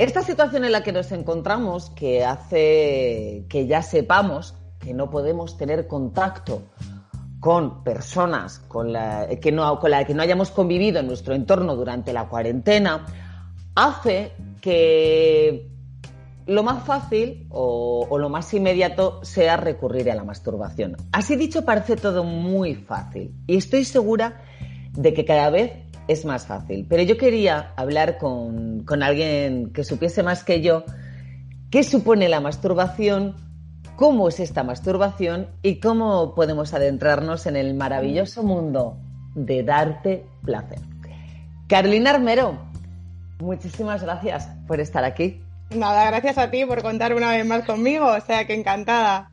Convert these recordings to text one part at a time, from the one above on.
Esta situación en la que nos encontramos, que hace que ya sepamos que no podemos tener contacto con personas con la, que no, la que no hayamos convivido en nuestro entorno durante la cuarentena, hace que lo más fácil o, o, lo más inmediato sea recurrir a la masturbación. Así dicho, parece todo muy fácil y estoy segura de que cada vez es más fácil. Pero yo quería hablar con, con alguien que supiese más que yo qué supone la masturbación, cómo es esta masturbación y cómo podemos adentrarnos en el maravilloso mundo de darte placer. Carolina Armero, muchísimas gracias por estar aquí. Nada, gracias a ti por contar una vez más conmigo, o sea que encantada.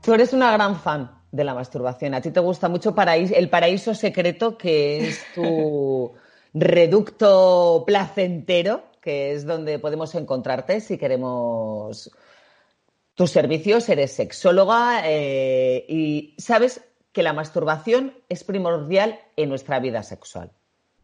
Tú eres una gran fan de la masturbación. A ti te gusta mucho paraíso, el paraíso secreto, que es tu reducto placentero, que es donde podemos encontrarte si queremos tus servicios. Eres sexóloga eh, y sabes que la masturbación es primordial en nuestra vida sexual.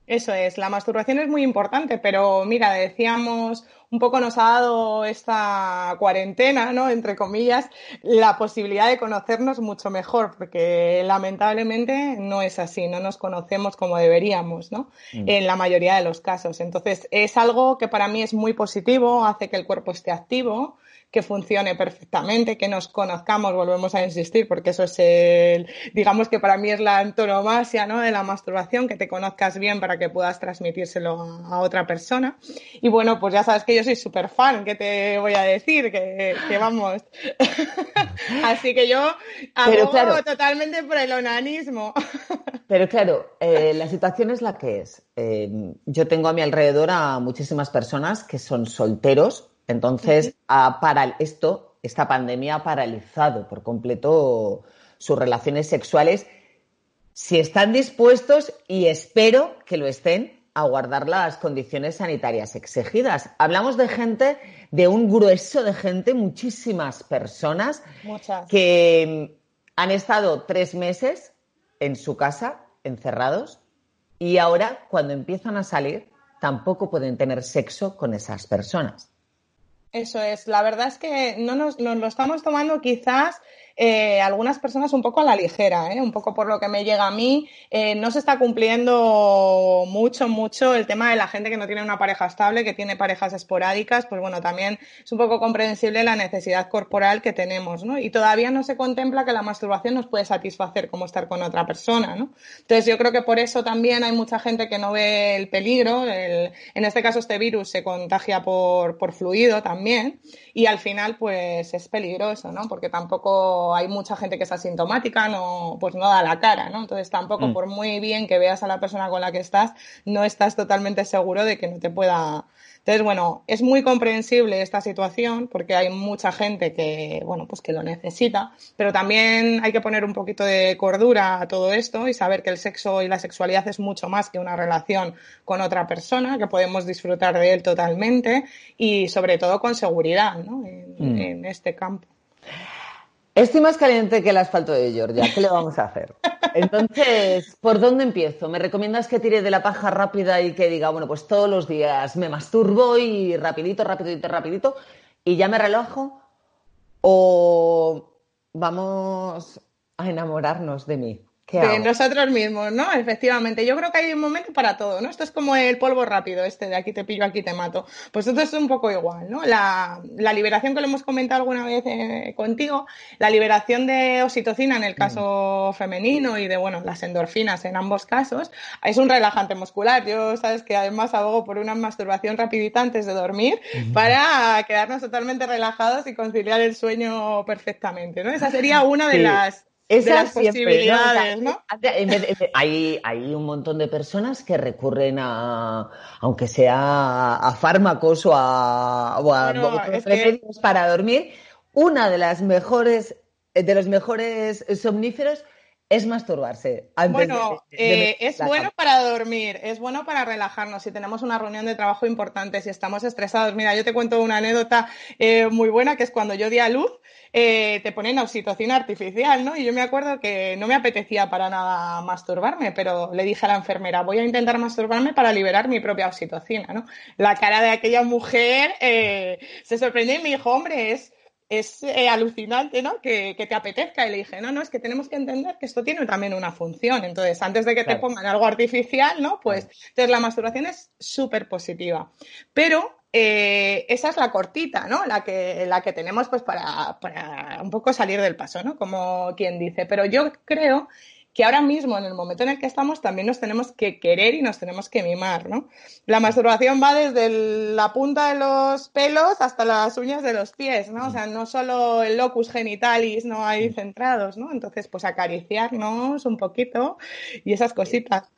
Eso es, la masturbación es muy importante, pero mira, decíamos, un poco nos ha dado esta cuarentena, ¿no? Entre comillas, la posibilidad de conocernos mucho mejor, porque lamentablemente no es así, no nos conocemos como deberíamos, ¿no? Mm. En la mayoría de los casos. Entonces, es algo que para mí es muy positivo, hace que el cuerpo esté activo, que funcione perfectamente, que nos conozcamos, volvemos a insistir, porque eso es el, digamos que para mí es la antonomasia, ¿no? De la masturbación, que te conozcas bien para que puedas transmitírselo a, otra persona. Y bueno, pues ya sabes que yo soy súper fan, ¿qué te voy a decir? Que, vamos. Así que yo hago totalmente por el onanismo. Pero claro, eh, la situación es la que es. Eh, yo tengo a mi alrededor a muchísimas personas que son solteros, entonces, para esto, esta pandemia ha paralizado por completo sus relaciones sexuales. Si están dispuestos, y espero que lo estén, a guardar las condiciones sanitarias exigidas. Hablamos de gente, de un grueso de gente, muchísimas personas que han estado tres meses en su casa, encerrados, y ahora, cuando empiezan a salir, tampoco pueden tener sexo con esas personas. Eso es. La verdad es que no nos, nos lo estamos tomando quizás eh, algunas personas un poco a la ligera, ¿eh? un poco por lo que me llega a mí. Eh, no se está cumpliendo mucho, mucho el tema de la gente que no tiene una pareja estable, que tiene parejas esporádicas, pues bueno, también es un poco comprensible la necesidad corporal que tenemos, ¿no? Y todavía no se contempla que la masturbación nos puede satisfacer como estar con otra persona, ¿no? Entonces yo creo que por eso también hay mucha gente que no ve el peligro. El, en este caso este virus se contagia por, por fluido también y al final pues es peligroso, ¿no? Porque tampoco hay mucha gente que es asintomática, no, pues no da la cara, ¿no? Entonces tampoco, mm. por muy bien que veas a la persona con la que estás, no estás totalmente seguro de que no te pueda. Entonces, bueno, es muy comprensible esta situación porque hay mucha gente que, bueno, pues que lo necesita, pero también hay que poner un poquito de cordura a todo esto y saber que el sexo y la sexualidad es mucho más que una relación con otra persona, que podemos disfrutar de él totalmente y sobre todo con seguridad, ¿no? en, mm. en este campo. Estoy más caliente que el asfalto de Georgia. ¿Qué le vamos a hacer? Entonces, ¿por dónde empiezo? ¿Me recomiendas que tire de la paja rápida y que diga, bueno, pues todos los días me masturbo y rapidito, rapidito, rapidito y ya me relajo? ¿O vamos a enamorarnos de mí? De nosotros mismos, ¿no? Efectivamente, yo creo que hay un momento para todo, ¿no? Esto es como el polvo rápido, este de aquí te pillo, aquí te mato. Pues esto es un poco igual, ¿no? La, la liberación que lo hemos comentado alguna vez eh, contigo, la liberación de oxitocina en el caso femenino y de, bueno, las endorfinas en ambos casos, es un relajante muscular. Yo, sabes que además abogo por una masturbación rapidita antes de dormir para quedarnos totalmente relajados y conciliar el sueño perfectamente, ¿no? Esa sería una de las esas posibilidades, ¿no? Hay, hay, un montón de personas que recurren a, aunque sea a fármacos o a, remedios para dormir. Una de las mejores, de los mejores somníferos es masturbarse. bueno, eh, es bueno para dormir, es bueno para relajarnos. Si tenemos una reunión de trabajo importante, si estamos estresados. Mira, yo te cuento una anécdota eh, muy buena que es cuando yo di a luz, eh, te ponen oxitocina artificial, ¿no? Y yo me acuerdo que no me apetecía para nada masturbarme, pero le dije a la enfermera, voy a intentar masturbarme para liberar mi propia oxitocina, ¿no? La cara de aquella mujer se sorprendió y me dijo, hombre, es es eh, alucinante, ¿no? Que, te apetezca. Y le dije, no, no, es que tenemos que entender que esto tiene también una función. Entonces, antes de que te pongan algo artificial, ¿no? Pues, entonces la masturbación es súper positiva. Pero eh, esa es la cortita, ¿no? La que, la que tenemos, pues, para, para un poco salir del paso, ¿no? Como quien dice. Pero yo creo que ahora mismo, en el momento en el que estamos, también nos tenemos que querer y nos tenemos que mimar, ¿no? La masturbación va desde la punta de los pelos hasta las uñas de los pies, ¿no? O sea, no solo el locus genitalis no hay centrados, ¿no? Entonces, pues acariciarnos un poquito y esas cositas.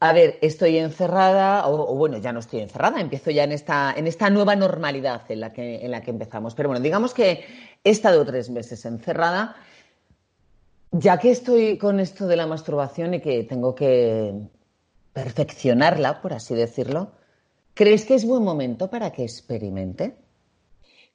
A ver, estoy encerrada, o, bueno, ya no estoy encerrada, empiezo ya en esta, en esta nueva normalidad en la, que, en la que empezamos. Pero bueno, digamos que he estado tres meses encerrada ya que estoy con esto de la masturbación y que tengo que perfeccionarla, por así decirlo, ¿crees que es buen momento para que experimente?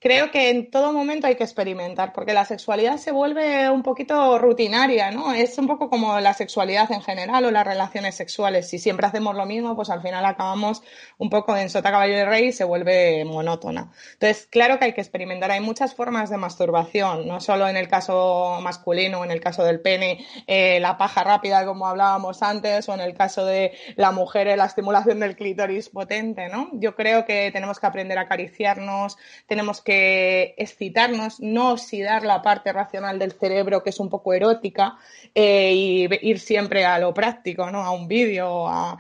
Creo que en todo momento hay que experimentar, porque la sexualidad se vuelve un poquito rutinaria, ¿no? Es un poco como la sexualidad en general o las relaciones sexuales. Si siempre hacemos lo mismo, pues al final acabamos un poco en sota caballo de rey y se vuelve monótona. Entonces, claro que hay que experimentar. Hay muchas formas de masturbación, no solo en el caso masculino, en el caso del pene, eh, la paja rápida, como hablábamos antes, o en el caso de la mujer, la estimulación del clítoris potente, ¿no? Yo creo que tenemos que aprender a acariciarnos, tenemos que excitarnos, no oxidar la parte racional del cerebro que es un poco erótica eh, y ir siempre a lo práctico, ¿no? A un vídeo, a,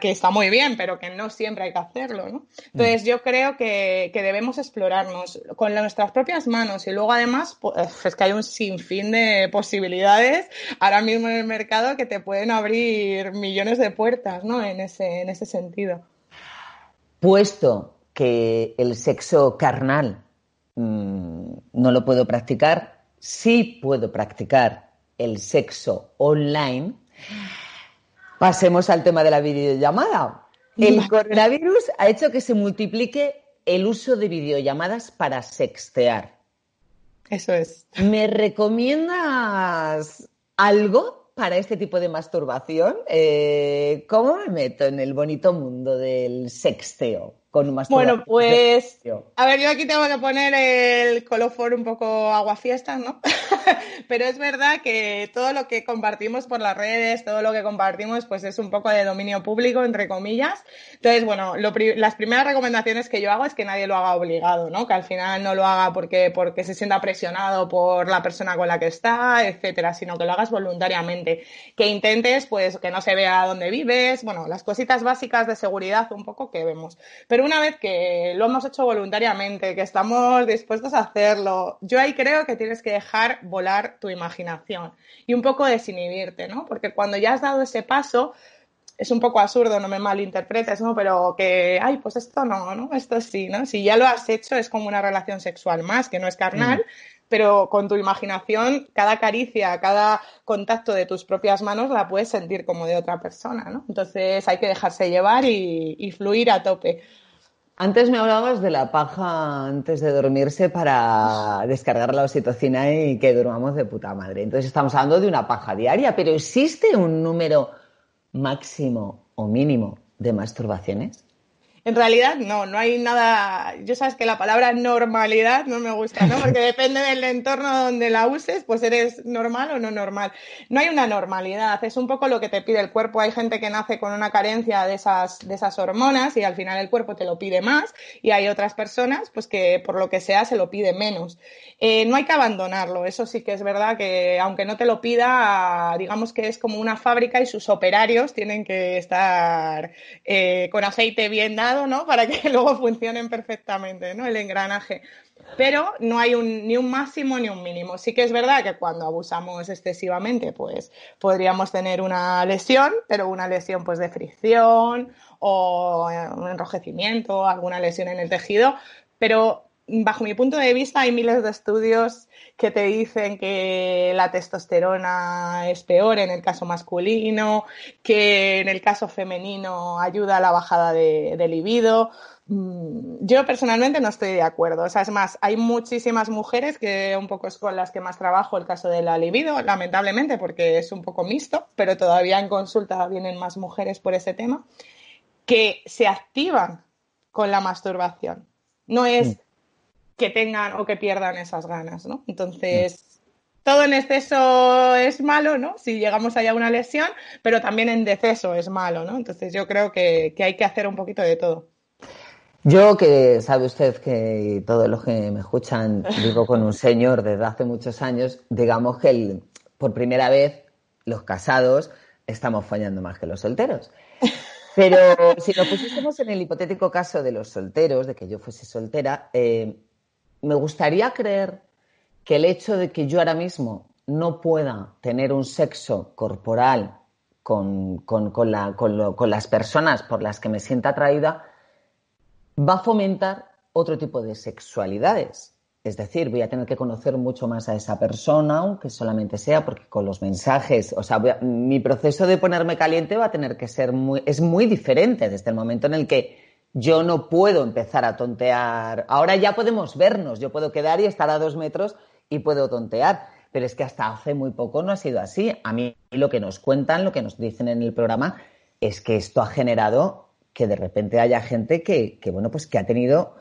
que está muy bien, pero que no siempre hay que hacerlo, ¿no? Entonces mm. yo creo que, debemos explorarnos con nuestras propias manos y luego además pues, es que hay un sinfín de posibilidades ahora mismo en el mercado que te pueden abrir millones de puertas, ¿no? En ese, en ese sentido. Puesto que el sexo carnal Mm, no lo puedo practicar, sí puedo practicar el sexo online. Pasemos al tema de la videollamada. El coronavirus ha hecho que se multiplique el uso de videollamadas para sextear. Eso es. ¿Me recomiendas algo para este tipo de masturbación? Eh, ¿Cómo me meto en el bonito mundo del sexteo? Bueno, pues, a ver, yo aquí tengo que poner el colofón un poco aguafiestas, ¿no? Pero es verdad que todo lo que compartimos por las redes, todo lo que compartimos, pues es un poco de dominio público, entre comillas. Entonces, bueno, las primeras recomendaciones que yo hago es que nadie lo haga obligado, ¿no? Que al final no lo haga porque, porque se sienta presionado por la persona con la que está, etcétera, sino que lo hagas voluntariamente. Que intentes, pues, que no se vea dónde vives, bueno, las cositas básicas de seguridad un poco que vemos. Pero una vez que lo hemos hecho voluntariamente, que estamos dispuestos a hacerlo, yo ahí creo que tienes que dejar volar tu imaginación y un poco desinhibirte, ¿no? Porque cuando ya has dado ese paso, es un poco absurdo, no me malinterpretes, ¿no? Pero que, ay, pues esto no, ¿no? Esto sí, ¿no? Si ya lo has hecho, es como una relación sexual más, que no es carnal, mm. pero con tu imaginación, cada caricia, cada contacto de tus propias manos la puedes sentir como de otra persona, ¿no? Entonces hay que dejarse llevar y fluir a tope. Antes me hablabas de la paja antes de dormirse para descargar la oxitocina y que durmamos de puta madre. Entonces estamos hablando de una paja diaria, pero ¿existe un número máximo o mínimo de masturbaciones? En realidad, no, no hay nada. Yo sabes que la palabra normalidad no me gusta, ¿no? Porque depende del entorno donde la uses, pues eres normal o no normal. No hay una normalidad, es un poco lo que te pide el cuerpo. Hay gente que nace con una carencia de esas, de esas hormonas y al final el cuerpo te lo pide más, y hay otras personas, pues que por lo que sea se lo pide menos. Eh, no hay que abandonarlo, eso sí que es verdad que aunque no te lo pida, digamos que es como una fábrica y sus operarios tienen que estar eh, con aceite bien dado Para que luego funcionen perfectamente, ¿no? El engranaje. Pero no hay ni un máximo ni un mínimo. Sí que es verdad que cuando abusamos excesivamente, pues podríamos tener una lesión, pero una lesión pues de fricción o un enrojecimiento, alguna lesión en el tejido, pero bajo mi punto de vista, hay miles de estudios que te dicen que la testosterona es peor en el caso masculino, que en el caso femenino ayuda a la bajada de, libido. Mm, yo personalmente no estoy de acuerdo. Es más, hay muchísimas mujeres que un poco es con las que más trabajo el caso de la libido, lamentablemente, porque es un poco mixto, pero todavía en consulta vienen más mujeres por ese tema, que se activan con la masturbación. No es mm que tengan o que pierdan esas ganas, ¿no? Entonces, todo en exceso es malo, ¿no? Si llegamos allá a una lesión, pero también en deceso es malo, ¿no? Entonces yo creo que, hay que hacer un poquito de todo. Yo que sabe usted que todos los que me escuchan vivo con un señor desde hace muchos años, digamos que por primera vez los casados estamos fallando más que los solteros. Pero si nos pusiésemos en el hipotético caso de los solteros, de que yo fuese soltera, eh, me gustaría creer que el hecho de que yo ahora mismo no pueda tener un sexo corporal con, las personas por las que me sienta atraída va a fomentar otro tipo de sexualidades. Es decir, voy a tener que conocer mucho más a esa persona, aunque solamente sea porque con los mensajes, o sea, mi proceso de ponerme caliente va a tener que ser muy, es muy diferente desde el momento en el que yo no puedo empezar a tontear. Ahora ya podemos vernos, yo puedo quedar y estar a dos metros y puedo tontear, pero es que hasta hace muy poco no ha sido así. A mí lo que nos cuentan, lo que nos dicen en el programa, es que esto ha generado que de repente haya gente que, bueno, pues que ha tenido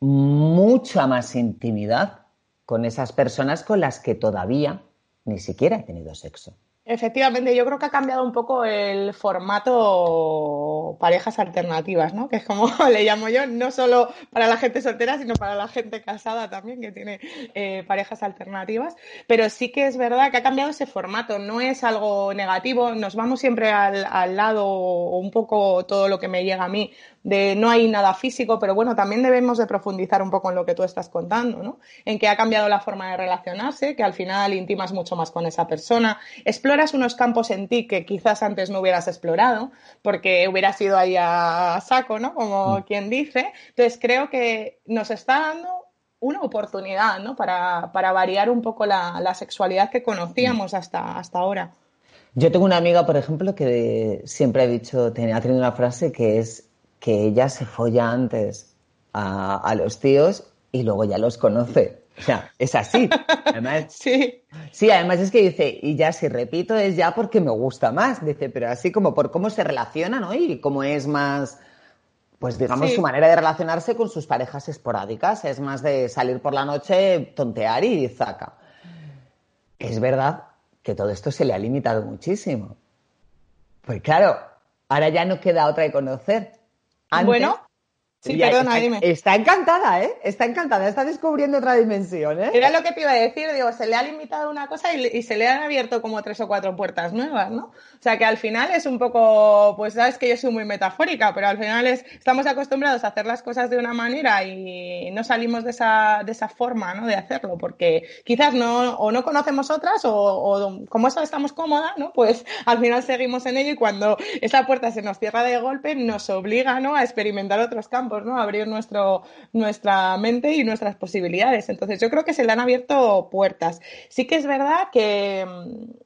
mucha más intimidad con esas personas con las que todavía ni siquiera he tenido sexo. Efectivamente, yo creo que ha cambiado un poco el formato parejas alternativas, ¿no? Que es como le llamo yo, no solo para la gente soltera, sino para la gente casada también, que tiene eh, parejas alternativas. Pero sí que es verdad que ha cambiado ese formato, no es algo negativo, nos vamos siempre al, al lado un poco todo lo que me llega a mí de no hay nada físico, pero bueno, también debemos de profundizar un poco en lo que tú estás contando, ¿no? En que ha cambiado la forma de relacionarse, que al final intimas mucho más con esa persona, exploras unos campos en ti que quizás antes no hubieras explorado, porque hubieras ido ahí a saco, ¿no? Como mm. quien dice. Entonces creo que nos está dando una oportunidad, ¿no? Para, variar un poco la, sexualidad que conocíamos mm. hasta, hasta ahora. Yo tengo una amiga, por ejemplo, que siempre ha dicho, ha tenido una frase que es que ella se folla antes a, los tíos y luego ya los conoce. O sea, es así. Además, sí. Sí, además es que dice, y ya si repito es ya porque me gusta más. Dice, pero así como por cómo se relaciona, ¿no? Y cómo es más, pues digamos, su manera de relacionarse con sus parejas esporádicas. Es más de salir por la noche, tontear y zaca. Es verdad que todo esto se le ha limitado muchísimo. Pues claro, ahora ya no queda otra que conocer bueno, Sí, perdona, está, dime. Está encantada, ¿eh? Está encantada, está descubriendo otra dimensión, ¿eh? Era lo que te iba a decir, digo, se le ha limitado una cosa y, se le han abierto como tres o cuatro puertas nuevas, ¿no? O sea, que al final es un poco, pues sabes que yo soy muy metafórica, pero al final es, estamos acostumbrados a hacer las cosas de una manera y no salimos de esa, de esa forma, ¿no? De hacerlo, porque quizás no, o no conocemos otras o, o como eso estamos cómoda, ¿no? Pues al final seguimos en ello y cuando esa puerta se nos cierra de golpe nos obliga, ¿no? A experimentar otros campos ¿no? Abrir nuestra mente y nuestras posibilidades. Entonces, yo creo que se le han abierto puertas. Sí que es verdad que,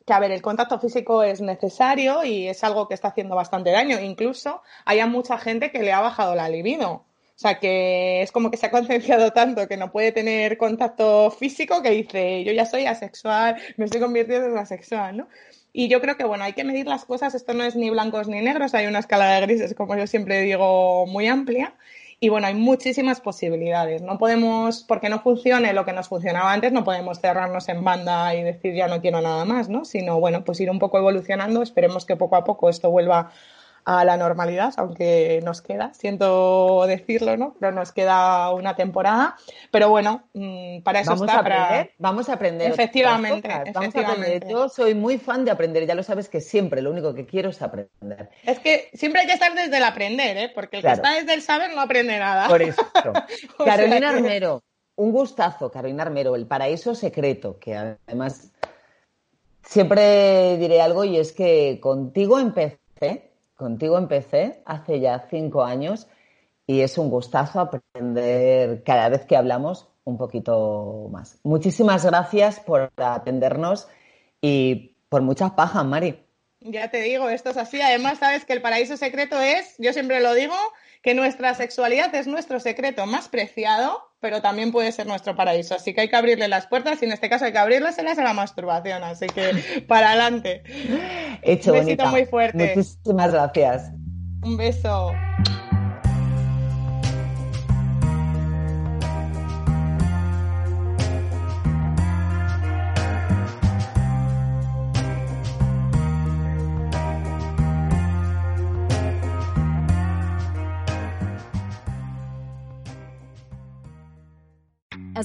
que, a ver, el contacto físico es necesario y es algo que está haciendo bastante daño. Incluso hay mucha gente que le ha bajado la libido. O sea, que es como que se ha concienciado tanto que no puede tener contacto físico que dice, yo ya soy asexual, me estoy convirtiendo en asexual, ¿no? Y yo creo que, bueno, hay que medir las cosas, esto no es ni blancos ni negros, hay una escala de grises, como yo siempre digo, muy amplia. Y bueno, hay muchísimas posibilidades. No podemos, porque no funcione lo que nos funcionaba antes, no podemos cerrarnos en banda y decir ya no quiero nada más, ¿no? Sino, bueno, pues ir un poco evolucionando. Esperemos que poco a poco esto vuelva a la normalidad, aunque nos queda, siento decirlo, ¿no? Pero nos queda una temporada. Pero bueno, mm, para eso vamos está. A aprender, Vamos a aprender. Efectivamente, Vamos a aprender. Yo soy muy fan de aprender, ya lo sabes que siempre lo único que quiero es aprender. Es que siempre hay que estar desde el aprender, ¿eh? Porque el que está desde el saber no aprende nada. Por eso. Carolina Armero, un gustazo, Carolina Armero, El Paraíso Secreto, que además siempre diré algo y es que contigo empecé Contigo empecé hace ya cinco años y es un gustazo aprender cada vez que hablamos un poquito más. Muchísimas gracias por atendernos y por muchas pajas, Mari. Ya te digo, esto es así. Además, sabes que el paraíso secreto es, yo siempre lo digo, que nuestra sexualidad es nuestro secreto más preciado, pero también puede ser nuestro paraíso. Así que hay que abrirle las puertas y en este caso hay que abrirlas a la masturbación. Así que para adelante. Hecho, Un besito muy fuerte. Muchísimas gracias. Un beso.